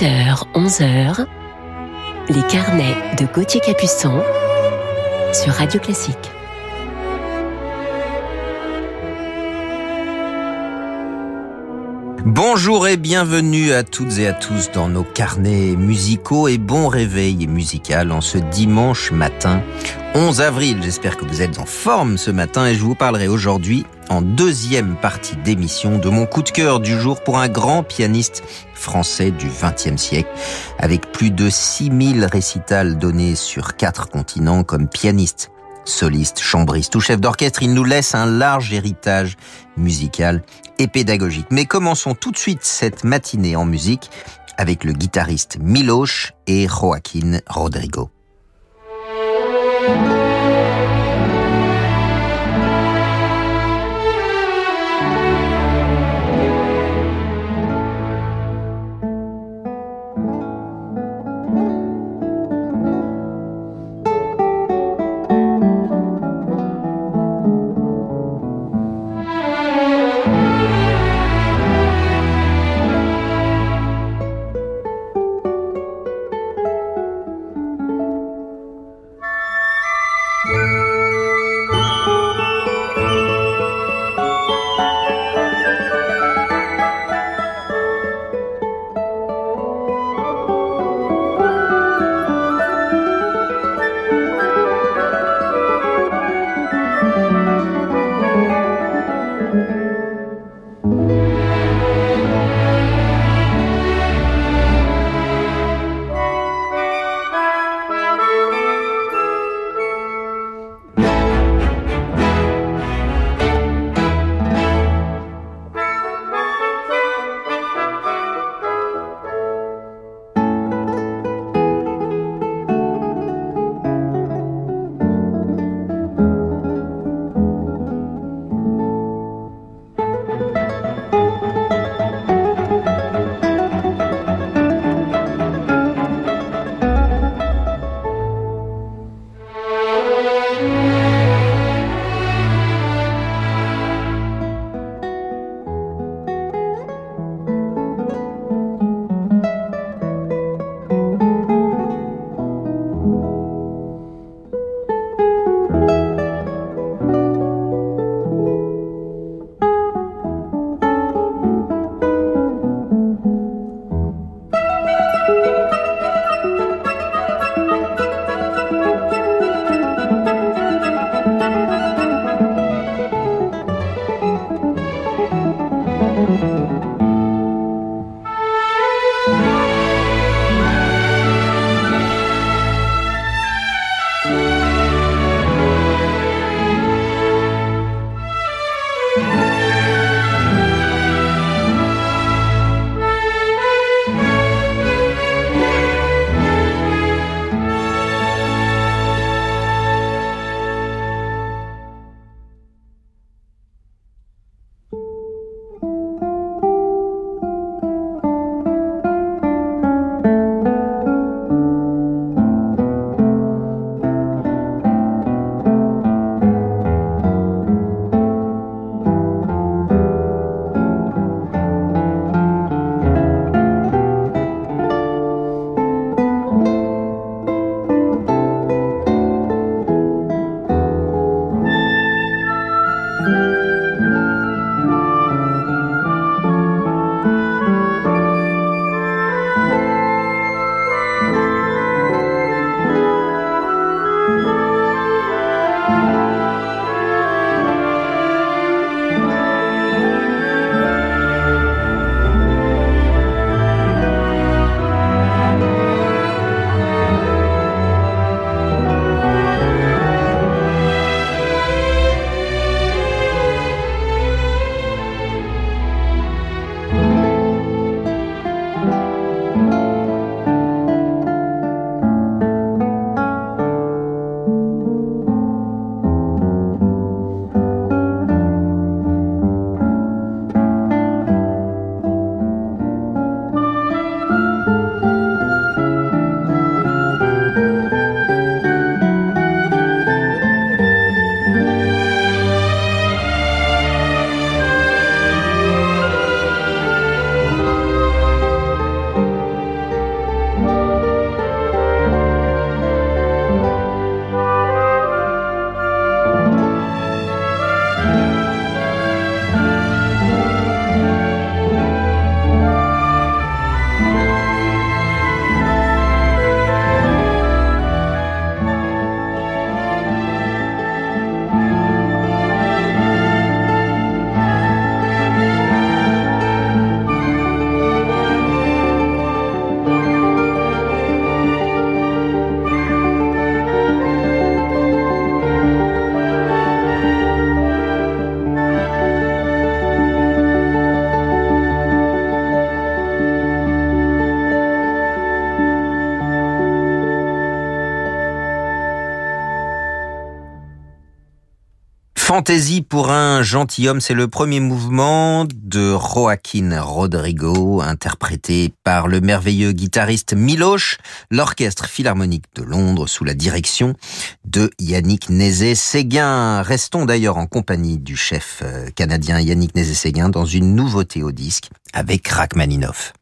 10h, 11h, les carnets de Gauthier Capuçon sur Radio Classique. Bonjour et bienvenue à toutes et à tous dans nos carnets musicaux et bon réveil musical en ce dimanche matin 11 avril. J'espère que vous êtes en forme ce matin et je vous parlerai aujourd'hui en deuxième partie d'émission de mon coup de cœur du jour pour un grand pianiste français du XXe siècle avec plus de 6000 récitals donnés sur quatre continents comme pianiste soliste, chambriste ou chef d'orchestre, il nous laisse un large héritage musical et pédagogique. Mais commençons tout de suite cette matinée en musique avec le guitariste Miloche et Joaquin Rodrigo. Fantaisie pour un gentilhomme, c'est le premier mouvement de Joaquin Rodrigo, interprété par le merveilleux guitariste Miloche, l'Orchestre Philharmonique de Londres sous la direction de Yannick Nézet-Séguin. Restons d'ailleurs en compagnie du chef euh, canadien Yannick Nézet-Séguin dans une nouveauté au disque avec Rachmaninoff.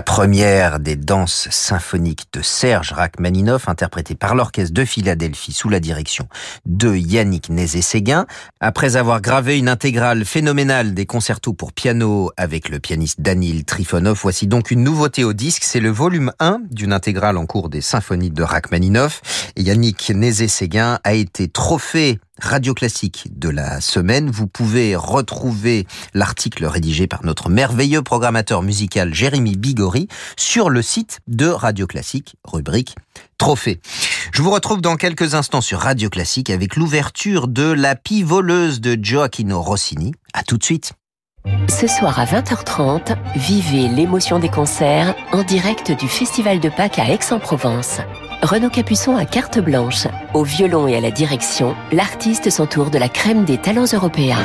La première des danses symphoniques de Serge Rachmaninoff, interprétée par l'orchestre de Philadelphie sous la direction de Yannick Nézet-Séguin. Après avoir gravé une intégrale phénoménale des concertos pour piano avec le pianiste Danil Trifonov, voici donc une nouveauté au disque. C'est le volume 1 d'une intégrale en cours des symphonies de Rachmaninoff. Yannick Nézet-Séguin a été trophée Radio Classique de la semaine. Vous pouvez retrouver l'article rédigé par notre merveilleux programmateur musical Jérémy Bigori sur le site de Radio Classique, rubrique Trophée. Je vous retrouve dans quelques instants sur Radio Classique avec l'ouverture de La Pie voleuse de Gioacchino Rossini. À tout de suite. Ce soir à 20h30, vivez l'émotion des concerts en direct du Festival de Pâques à Aix-en-Provence. Renaud Capuçon à carte blanche. Au violon et à la direction, l'artiste s'entoure de la crème des talents européens.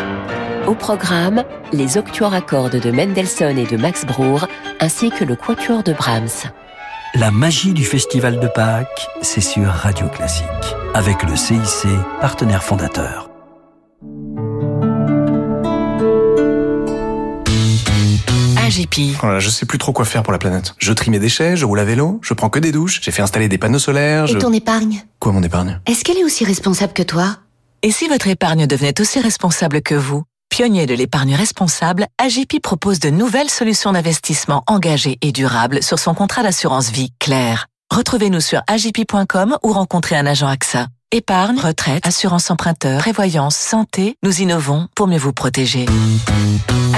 Au programme, les octuors à cordes de Mendelssohn et de Max Bruch, ainsi que le quatuor de Brahms. La magie du Festival de Pâques, c'est sur Radio Classique, avec le CIC, partenaire fondateur. AGP. Oh là, je sais plus trop quoi faire pour la planète. Je trie mes déchets, je roule à vélo, je prends que des douches, j'ai fait installer des panneaux solaires, je... Et ton épargne? Quoi mon épargne? Est-ce qu'elle est aussi responsable que toi? Et si votre épargne devenait aussi responsable que vous? Pionnier de l'épargne responsable, AGP propose de nouvelles solutions d'investissement engagées et durables sur son contrat d'assurance vie clair. Retrouvez-nous sur agp.com ou rencontrez un agent AXA. Épargne, retraite, assurance emprunteur, prévoyance, santé, nous innovons pour mieux vous protéger.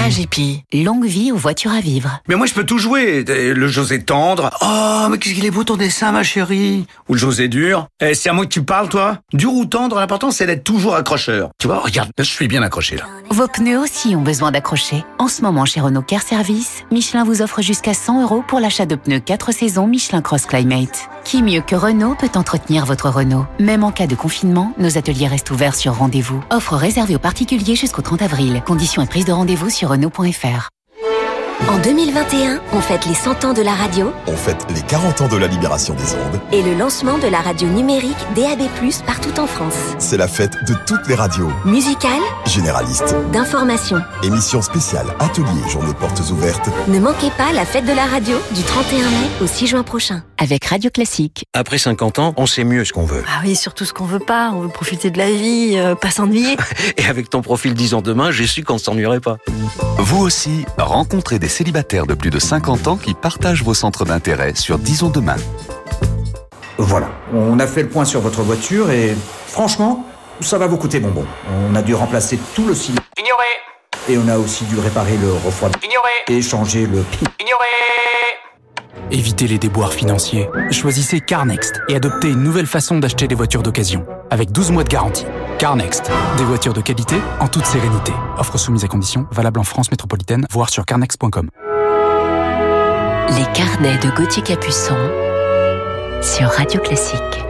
AGP. Longue vie aux voitures à vivre. Mais moi je peux tout jouer. Le José tendre. Oh, mais qu'est-ce qu'il est beau ton dessin, ma chérie. Ou le José dur. Eh, c'est à moi que tu parles, toi Dur ou tendre, l'important c'est d'être toujours accrocheur. Tu vois, regarde, je suis bien accroché là. Vos pneus aussi ont besoin d'accrocher. En ce moment, chez Renault Care Service, Michelin vous offre jusqu'à 100 euros pour l'achat de pneus 4 saisons Michelin Cross Climate. Qui mieux que Renault peut entretenir votre Renault Même en cas de confinement, nos ateliers restent ouverts sur rendez-vous. Offre réservée aux particuliers jusqu'au 30 avril. Conditions et prise de rendez-vous sur Renault.fr. En 2021, on fête les 100 ans de la radio On fête les 40 ans de la libération des ondes. et le lancement de la radio numérique DAB+, partout en France. C'est la fête de toutes les radios. Musicale, Généralistes, d'information. émissions spéciales, ateliers, journées portes ouvertes. Ne manquez pas la fête de la radio du 31 mai au 6 juin prochain. Avec Radio Classique. Après 50 ans, on sait mieux ce qu'on veut. Ah oui, surtout ce qu'on veut pas. On veut profiter de la vie, euh, pas s'ennuyer. Et avec ton profil 10 ans demain, j'ai su qu'on ne s'ennuierait pas. Vous aussi, rencontrez des célibataires de plus de 50 ans qui partagent vos centres d'intérêt sur Disons Demain. Voilà, on a fait le point sur votre voiture et franchement, ça va vous coûter bonbon. On a dû remplacer tout le cylindre. Ignoré Et on a aussi dû réparer le refroidissement. Ignoré Et changer le... Ignoré Évitez les déboires financiers. Choisissez CarNext et adoptez une nouvelle façon d'acheter des voitures d'occasion, avec 12 mois de garantie. CarNext, des voitures de qualité en toute sérénité. Offre soumise à conditions, valable en France métropolitaine, voire sur carnext.com. Les carnets de Gauthier Capuçon sur Radio Classique.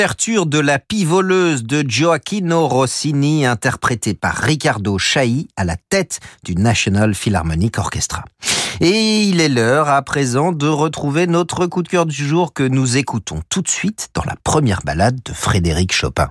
L'ouverture de La Pivoleuse de Gioacchino Rossini, interprétée par Riccardo Chailly à la tête du National Philharmonic Orchestra. Et il est l'heure à présent de retrouver notre coup de cœur du jour que nous écoutons tout de suite dans la première balade de Frédéric Chopin.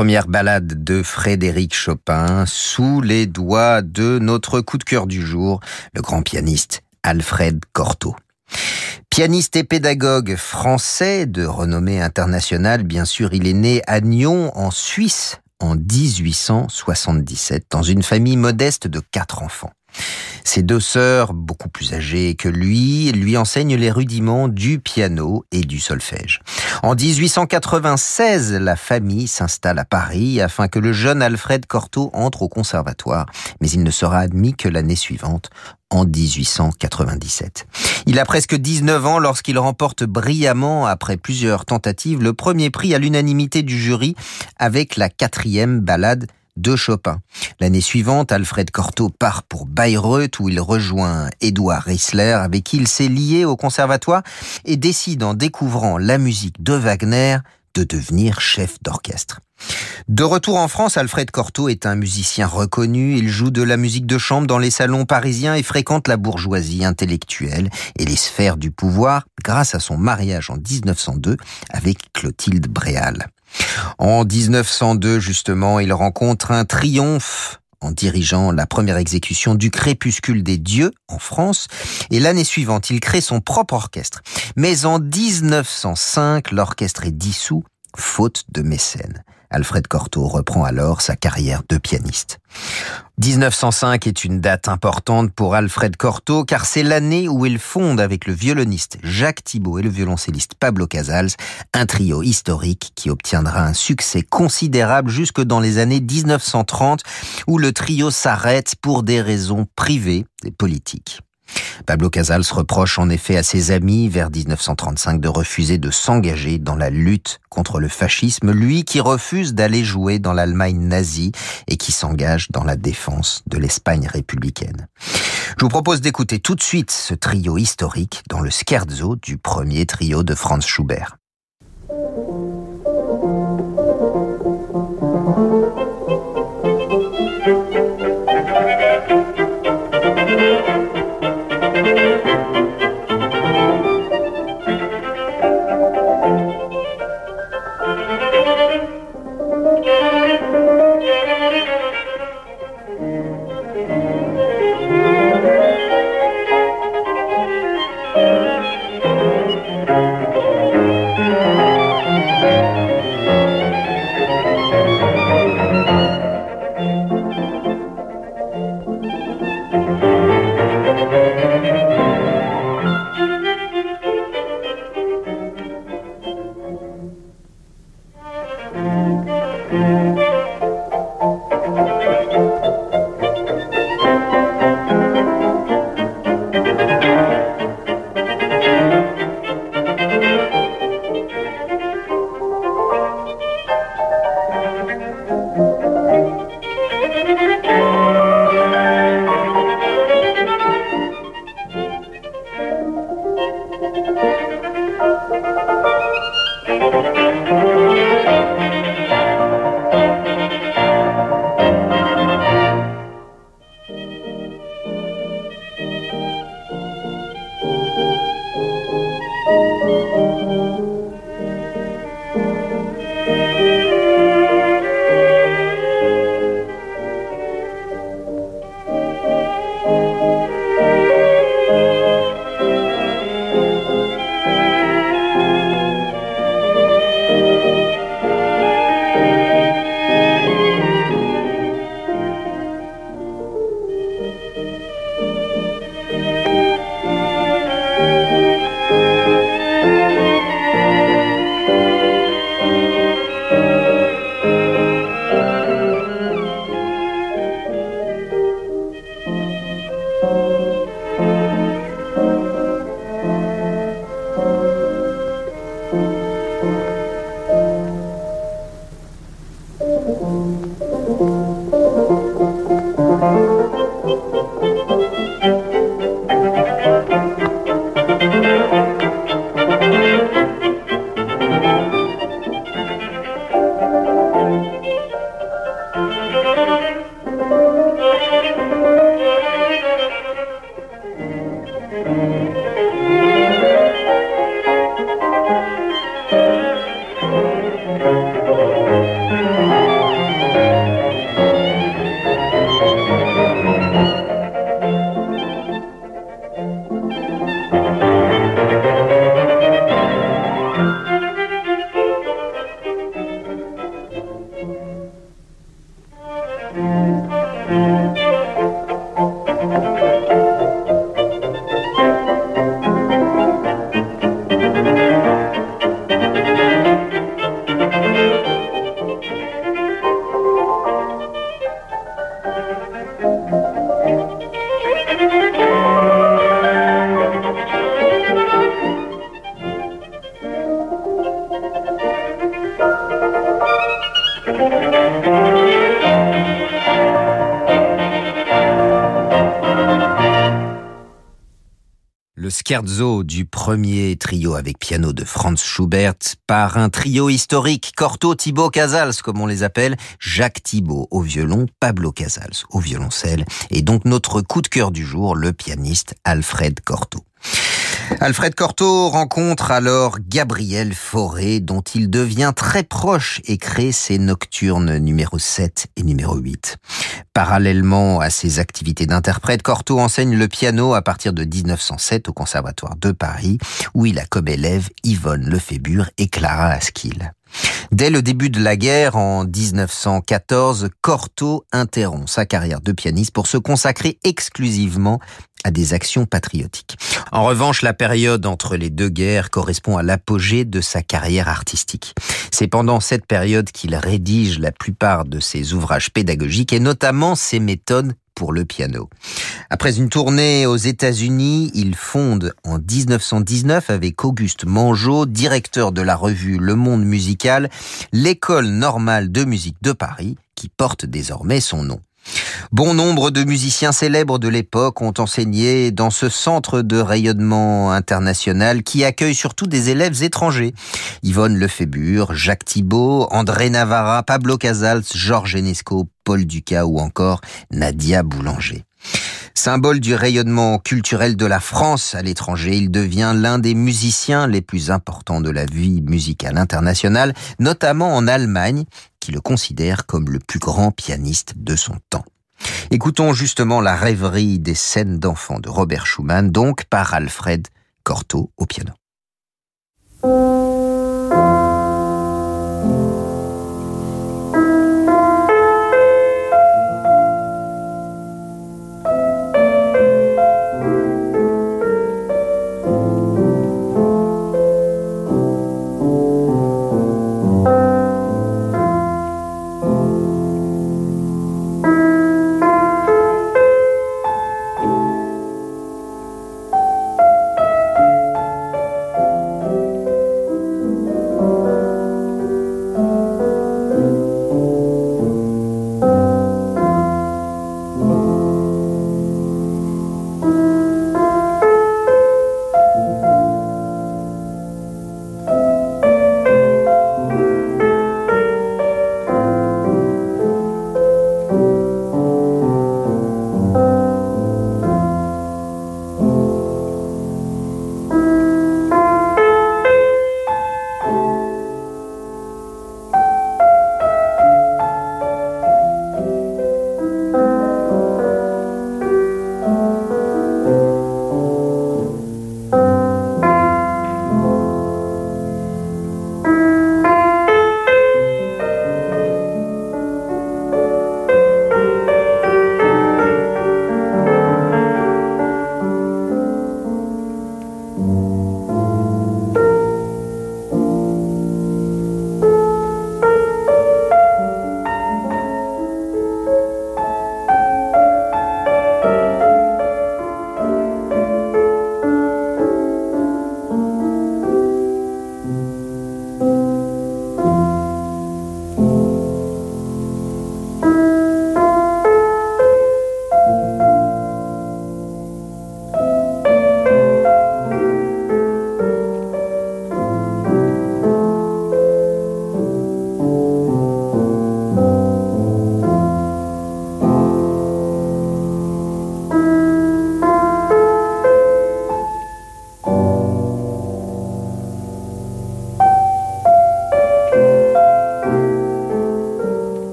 Première ballade de Frédéric Chopin sous les doigts de notre coup de cœur du jour, le grand pianiste Alfred Cortot. Pianiste et pédagogue français de renommée internationale, bien sûr, il est né à Nyon, en Suisse, en 1877, dans une famille modeste de quatre enfants. Ses deux sœurs, beaucoup plus âgées que lui, lui enseignent les rudiments du piano et du solfège. En 1896, la famille s'installe à Paris afin que le jeune Alfred Cortot entre au conservatoire, mais il ne sera admis que l'année suivante, en 1897. Il a presque 19 ans lorsqu'il remporte brillamment, après plusieurs tentatives, le premier prix à l'unanimité du jury avec la quatrième ballade de Chopin. L'année suivante, Alfred Cortot part pour Bayreuth où il rejoint Édouard Reisler avec qui il s'est lié au conservatoire et décide en découvrant la musique de Wagner de devenir chef d'orchestre. De retour en France, Alfred Cortot est un musicien reconnu. Il joue de la musique de chambre dans les salons parisiens et fréquente la bourgeoisie intellectuelle et les sphères du pouvoir grâce à son mariage en 1902 avec Clotilde Bréal. En 1902, justement, il rencontre un triomphe en dirigeant la première exécution du Crépuscule des Dieux en France, et l'année suivante, il crée son propre orchestre. Mais en 1905, l'orchestre est dissous, faute de mécènes. Alfred Cortot reprend alors sa carrière de pianiste. 1905 est une date importante pour Alfred Cortot car c'est l'année où il fonde avec le violoniste Jacques Thibault et le violoncelliste Pablo Casals un trio historique qui obtiendra un succès considérable jusque dans les années 1930 où le trio s'arrête pour des raisons privées et politiques. Pablo Casals reproche en effet à ses amis vers 1935 de refuser de s'engager dans la lutte contre le fascisme, lui qui refuse d'aller jouer dans l'Allemagne nazie et qui s'engage dans la défense de l'Espagne républicaine. Je vous propose d'écouter tout de suite ce trio historique dans le scherzo du premier trio de Franz Schubert. Du premier trio avec piano de Franz Schubert par un trio historique, Corto, Thibaut, Casals, comme on les appelle, Jacques Thibaut au violon, Pablo Casals au violoncelle, et donc notre coup de cœur du jour, le pianiste Alfred Corto. Alfred Cortot rencontre alors Gabriel Fauré, dont il devient très proche et crée ses nocturnes numéro 7 et numéro 8. Parallèlement à ses activités d'interprète, Cortot enseigne le piano à partir de 1907 au Conservatoire de Paris, où il a comme élève Yvonne Lefébure et Clara Askill. Dès le début de la guerre, en 1914, Cortot interrompt sa carrière de pianiste pour se consacrer exclusivement à des actions patriotiques. En revanche, la période entre les deux guerres correspond à l'apogée de sa carrière artistique. C'est pendant cette période qu'il rédige la plupart de ses ouvrages pédagogiques et notamment ses méthodes pour le piano. Après une tournée aux États-Unis, il fonde en 1919 avec Auguste Mangeot, directeur de la revue Le Monde Musical, l'école normale de musique de Paris, qui porte désormais son nom. Bon nombre de musiciens célèbres de l'époque ont enseigné dans ce centre de rayonnement international qui accueille surtout des élèves étrangers. Yvonne Lefébure, Jacques Thibault, André Navarra, Pablo Casals, Georges Enesco, Paul Ducas ou encore Nadia Boulanger. Symbole du rayonnement culturel de la France à l'étranger, il devient l'un des musiciens les plus importants de la vie musicale internationale, notamment en Allemagne, qui le considère comme le plus grand pianiste de son temps. Écoutons justement la rêverie des scènes d'enfants de Robert Schumann, donc par Alfred Cortot au piano.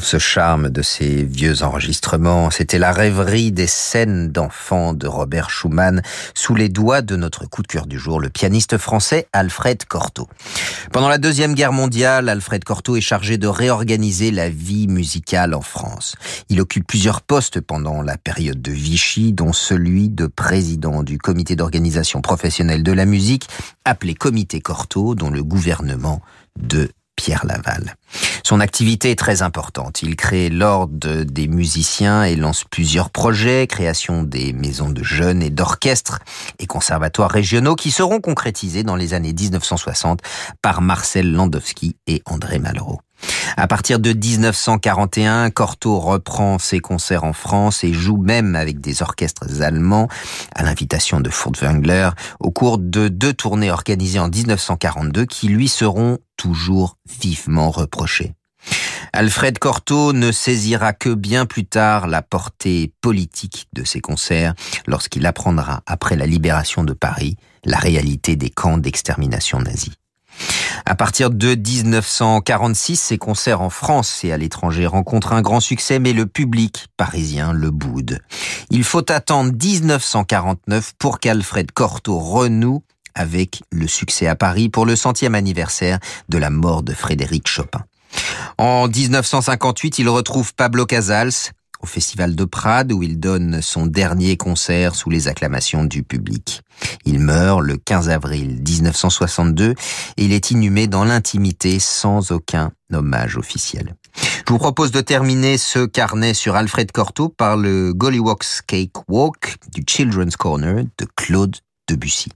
Ce charme de ces vieux enregistrements. C'était la rêverie des scènes d'enfants de Robert Schumann sous les doigts de notre coup de cœur du jour, le pianiste français Alfred Cortot. Pendant la Deuxième Guerre mondiale, Alfred Cortot est chargé de réorganiser la vie musicale en France. Il occupe plusieurs postes pendant la période de Vichy, dont celui de président du comité d'organisation professionnelle de la musique, appelé Comité Cortot, dont le gouvernement de Pierre Laval. Son activité est très importante. Il crée l'ordre des musiciens et lance plusieurs projets, création des maisons de jeunes et d'orchestres et conservatoires régionaux qui seront concrétisés dans les années 1960 par Marcel Landowski et André Malraux. À partir de 1941, Cortot reprend ses concerts en France et joue même avec des orchestres allemands à l'invitation de Furtwängler au cours de deux tournées organisées en 1942 qui lui seront toujours vivement reprochées. Alfred Cortot ne saisira que bien plus tard la portée politique de ses concerts lorsqu'il apprendra, après la libération de Paris, la réalité des camps d'extermination nazis. À partir de 1946, ses concerts en France et à l'étranger rencontrent un grand succès, mais le public parisien le boude. Il faut attendre 1949 pour qu'Alfred Cortot renoue avec le succès à Paris pour le centième anniversaire de la mort de Frédéric Chopin. En 1958, il retrouve Pablo Casals, au Festival de Prades où il donne son dernier concert sous les acclamations du public. Il meurt le 15 avril 1962 et il est inhumé dans l'intimité sans aucun hommage officiel. Je vous propose de terminer ce carnet sur Alfred Cortot par le Gollywog's Cake Walk du Children's Corner de Claude Debussy.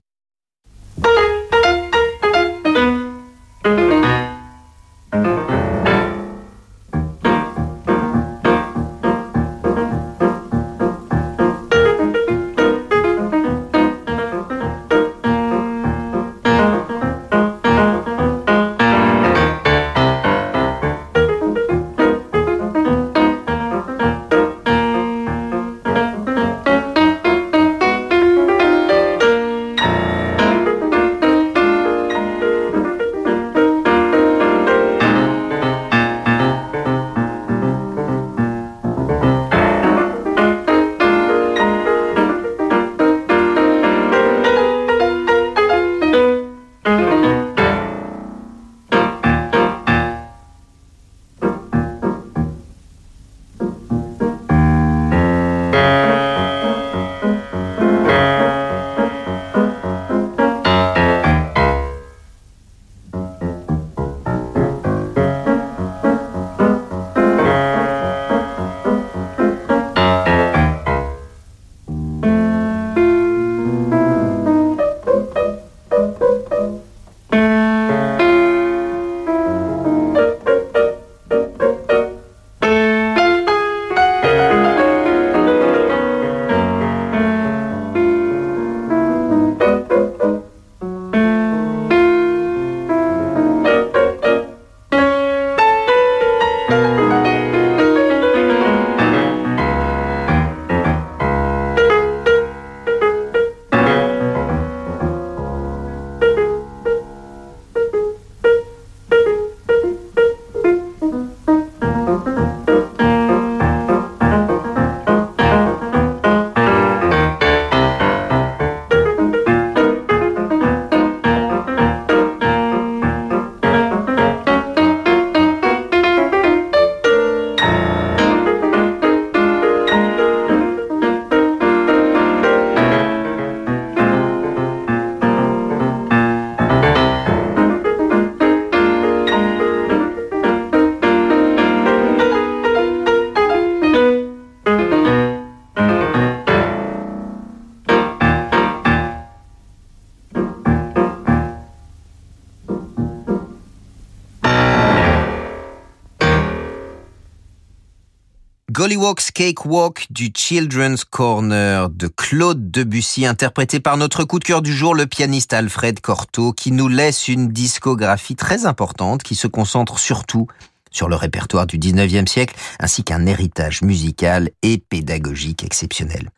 Gollywog's Cakewalk du Children's Corner de Claude Debussy, interprété par notre coup de cœur du jour, le pianiste Alfred Cortot, qui nous laisse une discographie très importante qui se concentre surtout sur le répertoire du 19e siècle, ainsi qu'un héritage musical et pédagogique exceptionnel.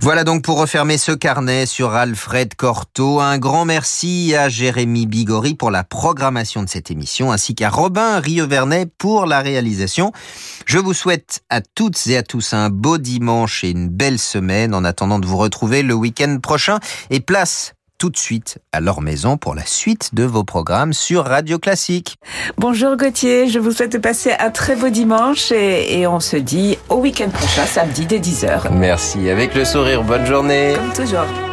Voilà donc pour refermer ce carnet sur Alfred Cortot. Un grand merci à Jérémy Bigori pour la programmation de cette émission, ainsi qu'à Robin Rievernet pour la réalisation. Je vous souhaite à toutes et à tous un beau dimanche et une belle semaine en attendant de vous retrouver le week-end prochain. Et place tout de suite à leur maison pour la suite de vos programmes sur Radio Classique. Bonjour Gauthier, je vous souhaite de passer un très beau dimanche et, et on se dit au week-end prochain, samedi dès 10h. Merci, avec le sourire, bonne journée. Comme toujours.